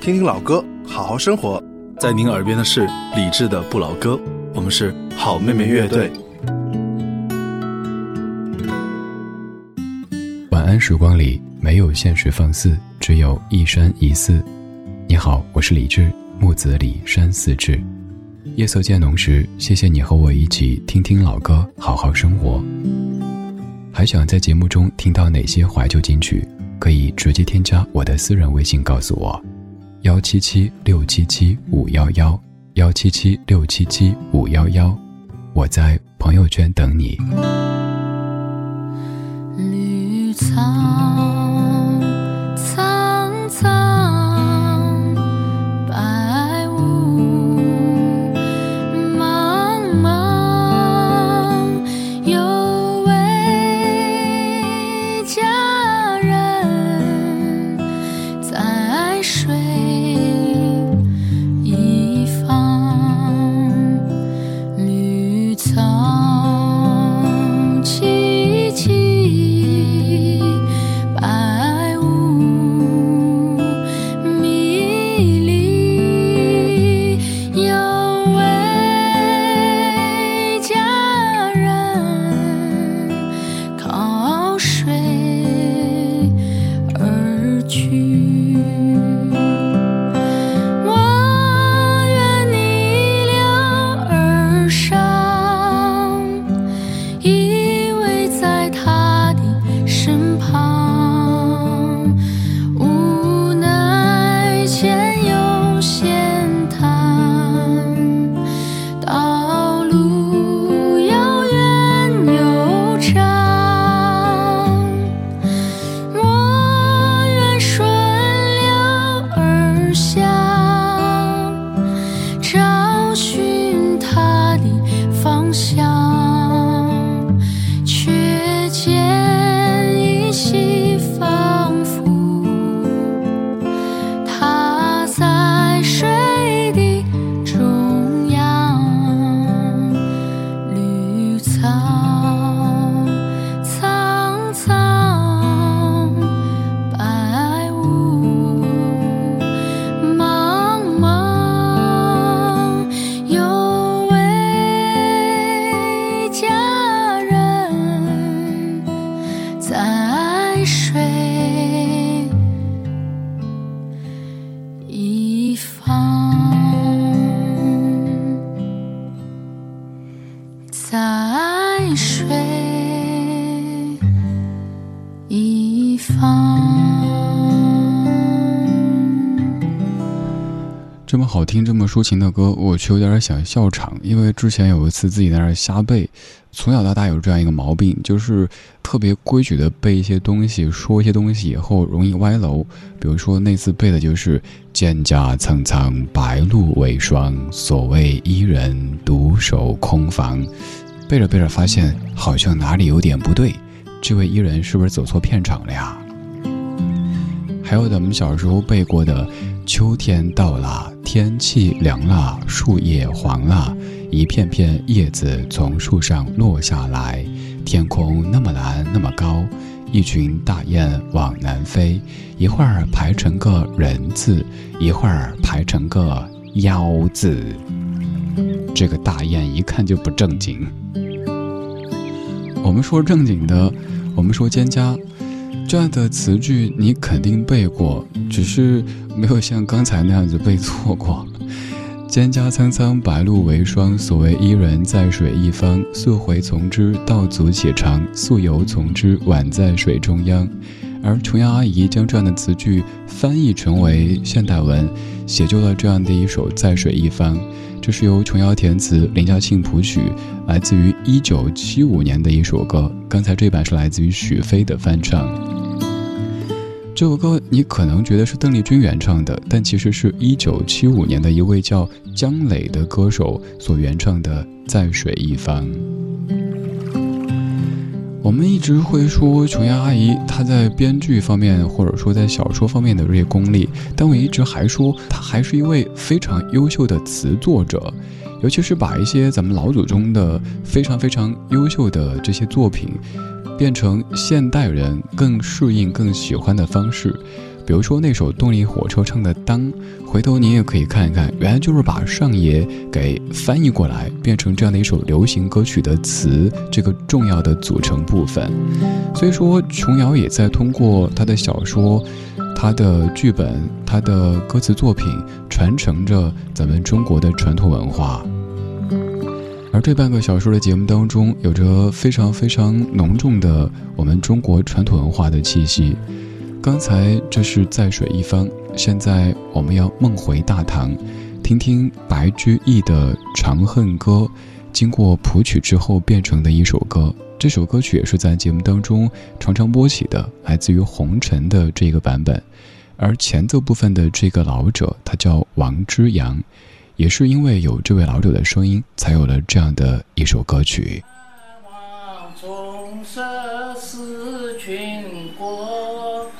听听老歌，好好生活。在您耳边的是李志的《不老歌》，我们是好妹妹乐队。晚安时光里没有现实放肆，只有一山一寺。你好，我是李志，木子李山寺志。夜色渐浓时，谢谢你和我一起听听老歌，好好生活。还想在节目中听到哪些怀旧金曲？可以直接添加我的私人微信告诉我。幺七七六七七五幺幺，幺七七六七七五幺幺，我在朋友圈等你。这好听、这么抒情的歌，我却有点想笑场。因为之前有一次自己在那儿瞎背，从小到大有这样一个毛病，就是特别规矩的背一些东西，说一些东西以后容易歪楼。比如说那次背的就是“蒹葭苍苍，白露为霜，所谓伊人，独守空房”。背着背着发现好像哪里有点不对，这位伊人是不是走错片场了呀？还有咱们小时候背过的。秋天到了，天气凉了，树叶黄了，一片片叶子从树上落下来，天空那么蓝，那么高，一群大雁往南飞，一会儿排成个人字，一会儿排成个腰字。这个大雁一看就不正经。我们说正经的，我们说蒹葭。这样的词句你肯定背过，只是没有像刚才那样子背错过。蒹葭苍苍，白露为霜。所谓伊人，在水一方。溯洄从之，道阻且长；溯游从之，宛在水中央。而琼瑶阿姨将这样的词句翻译成为现代文，写就了这样的一首《在水一方》。这是由琼瑶填词，林嘉庆谱曲，来自于一九七五年的一首歌。刚才这版是来自于许飞的翻唱。这首歌你可能觉得是邓丽君原唱的，但其实是一九七五年的一位叫姜磊的歌手所原唱的《在水一方》。我们一直会说琼瑶阿姨她在编剧方面或者说在小说方面的这些功力，但我一直还说她还是一位非常优秀的词作者，尤其是把一些咱们老祖宗的非常非常优秀的这些作品，变成现代人更适应、更喜欢的方式。比如说那首动力火车唱的《当》，回头您也可以看一看，原来就是把上野给翻译过来，变成这样的一首流行歌曲的词，这个重要的组成部分。所以说，琼瑶也在通过他的小说、他的剧本、他的歌词作品，传承着咱们中国的传统文化。这半个小时的节目当中，有着非常非常浓重的我们中国传统文化的气息。刚才这是在水一方，现在我们要梦回大唐，听听白居易的《长恨歌》，经过谱曲之后变成的一首歌。这首歌曲也是在节目当中常常播起的，来自于红尘的这个版本。而前奏部分的这个老者，他叫王之阳。也是因为有这位老者的声音，才有了这样的一首歌曲。望重色思群国，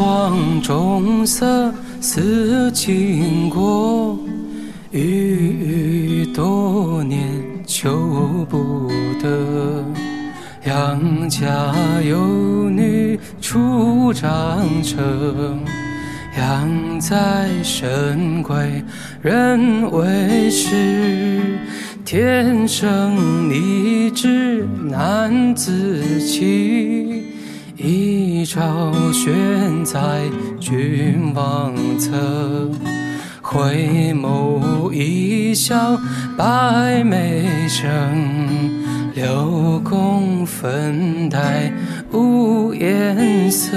黄中色思倾国，郁郁多年。求不得，杨家有女初长成，养在深闺人未识，天生丽质难自弃，一朝选在君王侧。回眸一笑百媚生，六宫粉黛无颜色。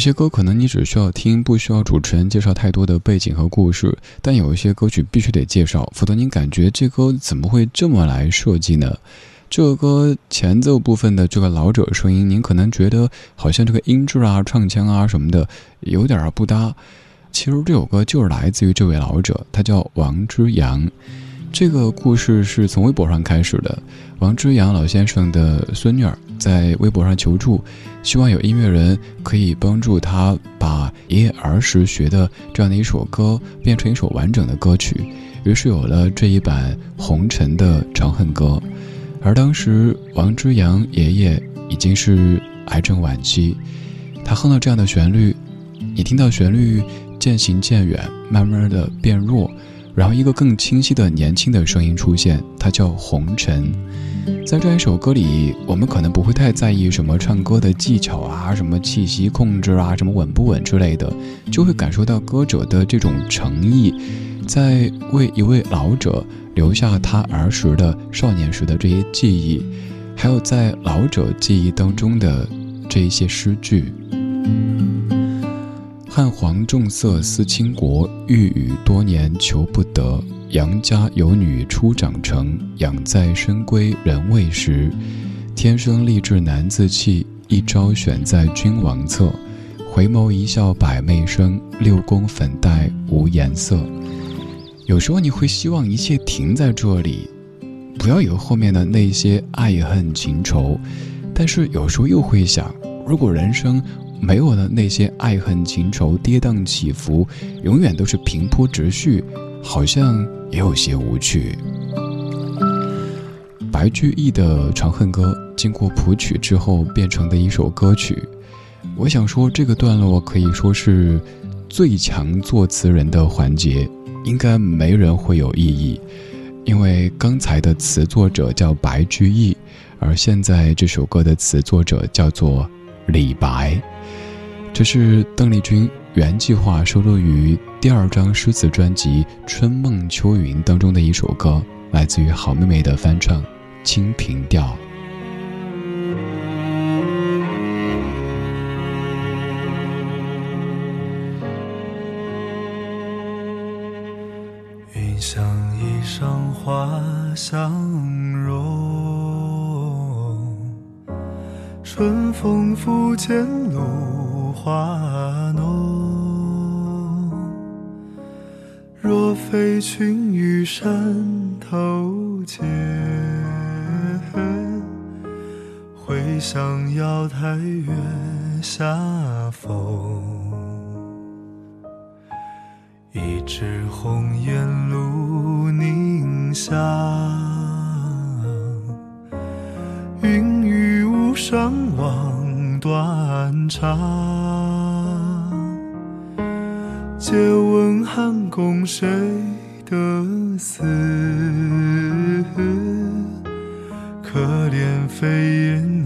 有些歌可能你只需要听，不需要主持人介绍太多的背景和故事；但有一些歌曲必须得介绍，否则您感觉这歌怎么会这么来设计呢？这个歌前奏部分的这个老者声音，您可能觉得好像这个音质啊、唱腔啊什么的有点不搭。其实这首歌就是来自于这位老者，他叫王之阳。这个故事是从微博上开始的。王之阳老先生的孙女儿在微博上求助，希望有音乐人可以帮助他把爷爷儿时学的这样的一首歌变成一首完整的歌曲。于是有了这一版红尘的《长恨歌》。而当时王之阳爷爷已经是癌症晚期，他哼了这样的旋律，你听到旋律渐行渐远，慢慢的变弱。然后，一个更清晰的年轻的声音出现，它叫红尘。在这一首歌里，我们可能不会太在意什么唱歌的技巧啊，什么气息控制啊，什么稳不稳之类的，就会感受到歌者的这种诚意，在为一位老者留下他儿时的少年时的这些记忆，还有在老者记忆当中的这一些诗句。汉皇重色思倾国，御宇多年求不得。杨家有女初长成，养在深闺人未识。天生丽质难自弃，一朝选在君王侧。回眸一笑百媚生，六宫粉黛无颜色。有时候你会希望一切停在这里，不要有后面的那些爱恨情仇。但是有时候又会想，如果人生没有了那些爱恨情仇、跌宕起伏，永远都是平铺直叙，好像也有些无趣。白居易的《长恨歌》经过谱曲之后变成的一首歌曲，我想说这个段落可以说是最强作词人的环节。应该没人会有异议，因为刚才的词作者叫白居易，而现在这首歌的词作者叫做李白。这是邓丽君原计划收录于第二张诗词专辑《春梦秋云》当中的一首歌，来自于好妹妹的翻唱《清平调》。相容，春风拂槛露华浓。若非群玉山头见，会向瑶台月下逢。一枝红艳露凝香。云雨巫山望断长，借问汉宫谁得似？可怜飞燕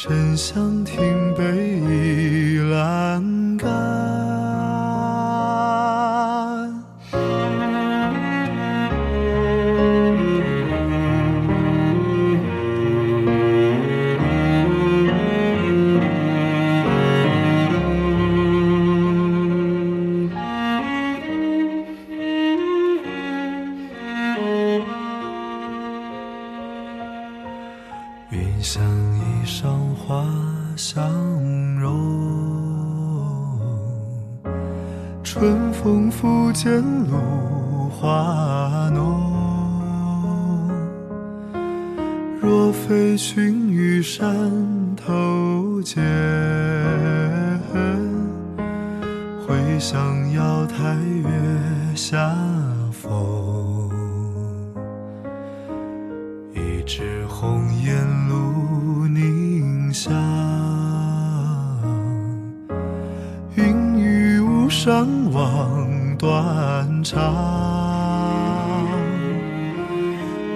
沉香亭北倚阑。干向瑶台月下逢。一枝红艳露凝香，云雨巫山枉。断肠，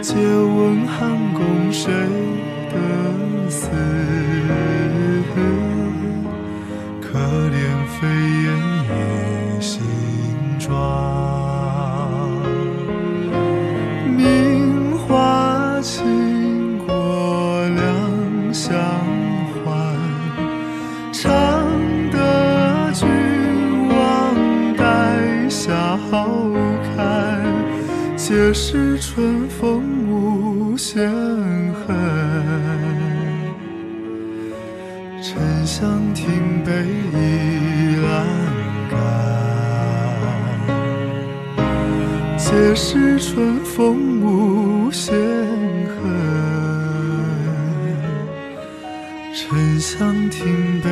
借问汉宫谁得似？可怜飞燕妆，名花倾国两相欢。长得君。好看，皆是春风无限恨。沉香亭北倚阑干，皆是春风无限恨。沉香亭北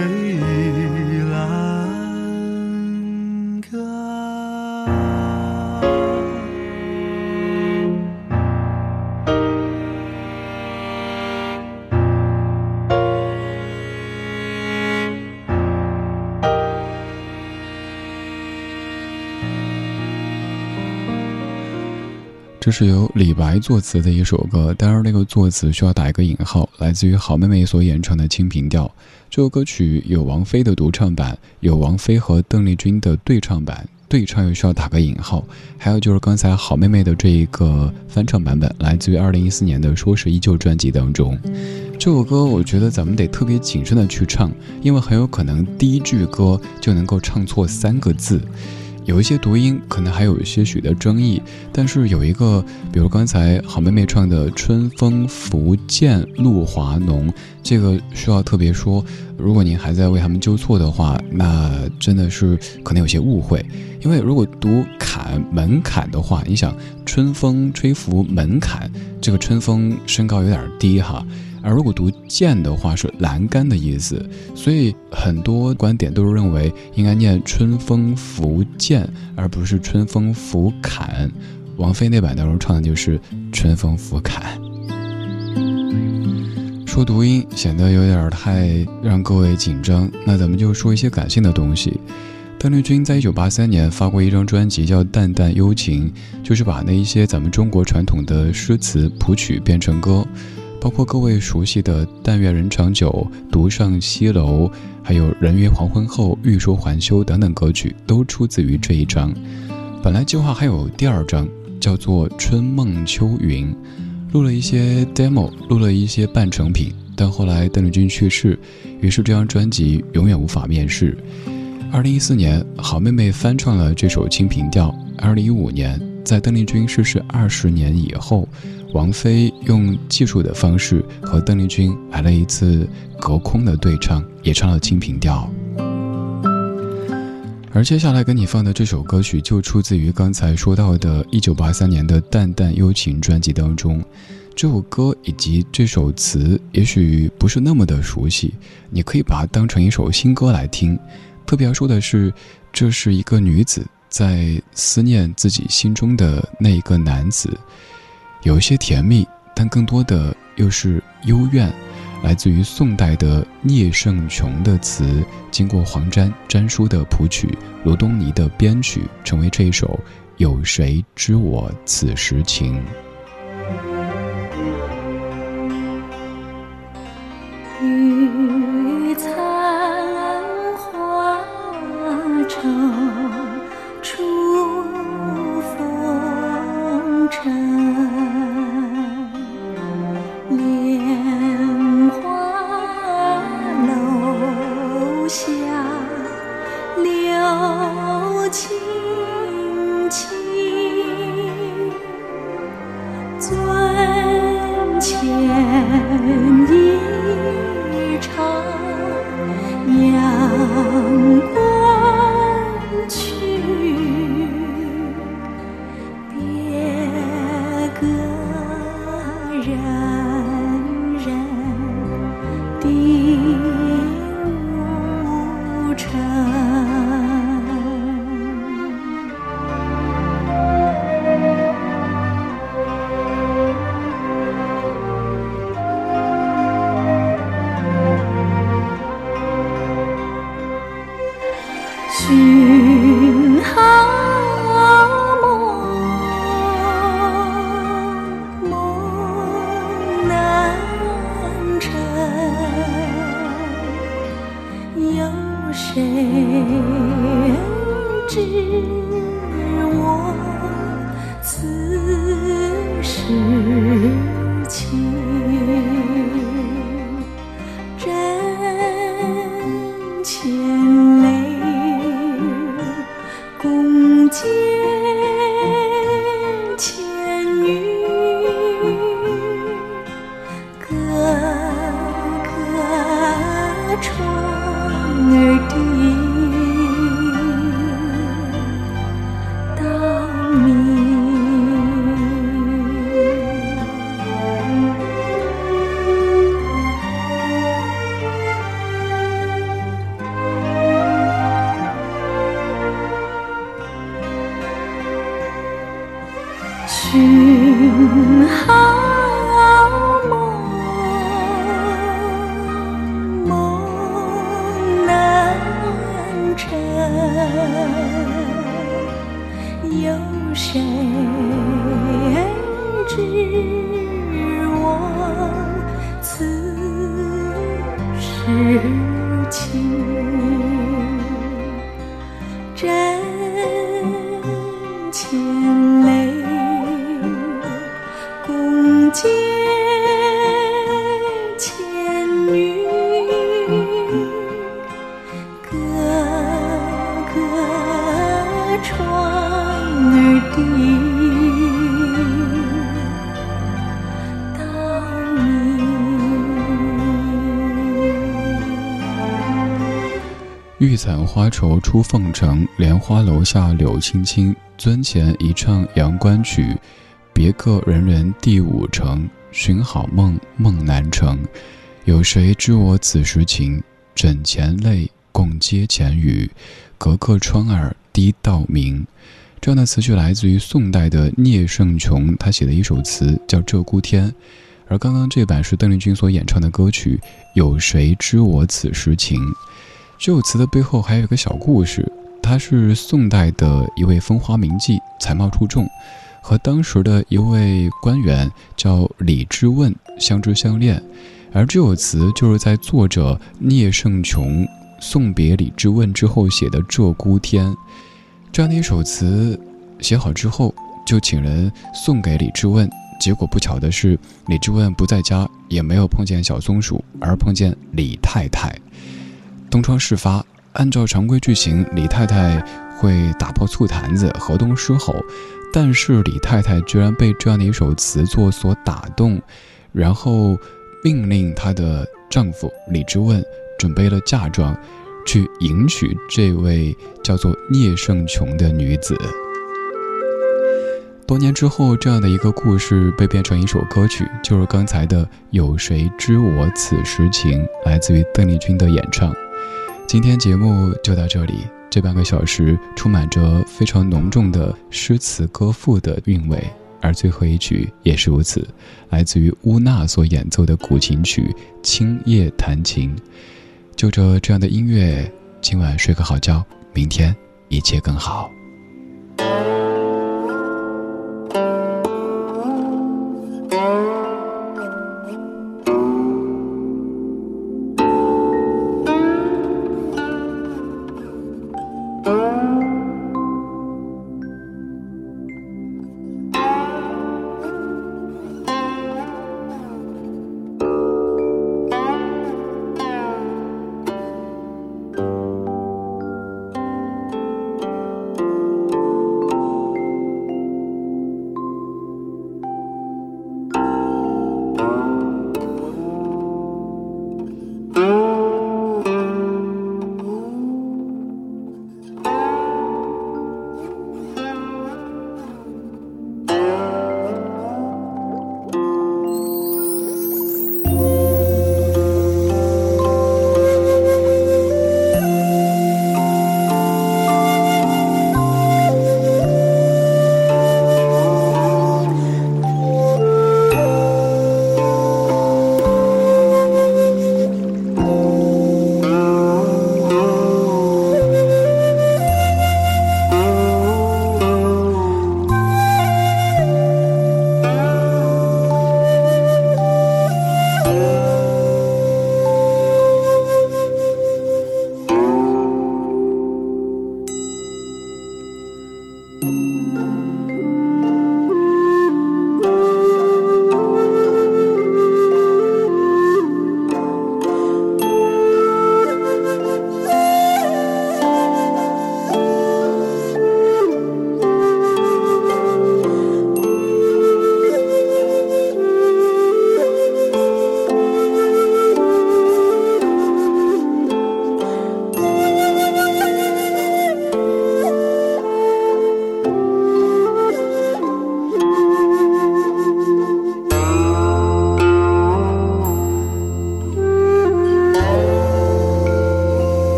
这是由李白作词的一首歌，当然那个作词需要打一个引号，来自于好妹妹所演唱的《清平调》。这首歌曲有王菲的独唱版，有王菲和邓丽君的对唱版，对唱又需要打个引号。还有就是刚才好妹妹的这一个翻唱版本，来自于二零一四年的《说是依旧》专辑当中。这首歌我觉得咱们得特别谨慎的去唱，因为很有可能第一句歌就能够唱错三个字。有一些读音可能还有些许的争议，但是有一个，比如刚才好妹妹唱的“春风拂槛露华浓”，这个需要特别说。如果您还在为他们纠错的话，那真的是可能有些误会。因为如果读“坎”门槛的话，你想“春风吹拂门槛”，这个春风身高有点低哈。而如果读“剑”的话，是栏杆的意思，所以很多观点都是认为应该念“春风拂剑”，而不是“春风拂槛”。王菲那版当中唱的就是“春风拂槛”。说读音显得有点太让各位紧张，那咱们就说一些感性的东西。邓丽君在一九八三年发过一张专辑，叫《淡淡幽情》，就是把那一些咱们中国传统的诗词谱曲变成歌。包括各位熟悉的“但愿人长久”“独上西楼”，还有“人约黄昏后，欲说还休”等等歌曲，都出自于这一张。本来计划还有第二张，叫做《春梦秋云》，录了一些 demo，录了一些半成品，但后来邓丽君去世，于是这张专辑永远无法面世。二零一四年，好妹妹翻唱了这首《清平调》。二零一五年，在邓丽君逝世二十年以后。王菲用技术的方式和邓丽君来了一次隔空的对唱，也唱了《清平调》。而接下来给你放的这首歌曲就出自于刚才说到的1983年的《淡淡幽情》专辑当中。这首歌以及这首词也许不是那么的熟悉，你可以把它当成一首新歌来听。特别要说的是，这是一个女子在思念自己心中的那一个男子。有一些甜蜜，但更多的又是幽怨，来自于宋代的聂胜琼的词，经过黄沾、詹书的谱曲，罗东尼的编曲，成为这一首《有谁知我此时情》。窗儿低。花愁出凤城，莲花楼下柳青青。樽前一唱阳关曲，别个人人第五城。寻好梦，梦难成。有谁知我此时情？枕前泪，共阶前雨。隔客窗儿低到明。这样的词句来自于宋代的聂胜琼，他写的一首词叫《鹧鸪天》，而刚刚这版是邓丽君所演唱的歌曲《有谁知我此时情》。这首词的背后还有一个小故事，他是宋代的一位风花名妓，才貌出众，和当时的一位官员叫李之问相知相恋，而这首词就是在作者聂胜琼送别李之问之后写的《鹧鸪天》。这样的一首词写好之后，就请人送给李之问，结果不巧的是，李之问不在家，也没有碰见小松鼠，而碰见李太太。东窗事发，按照常规剧情，李太太会打破醋坛子，河东狮吼。但是李太太居然被这样的一首词作所打动，然后命令她的丈夫李之问准备了嫁妆，去迎娶这位叫做聂胜琼的女子。多年之后，这样的一个故事被变成一首歌曲，就是刚才的《有谁知我此时情》，来自于邓丽君的演唱。今天节目就到这里，这半个小时充满着非常浓重的诗词歌赋的韵味，而最后一曲也是如此，来自于乌娜所演奏的古琴曲《青叶弹琴》。就着这样的音乐，今晚睡个好觉，明天一切更好。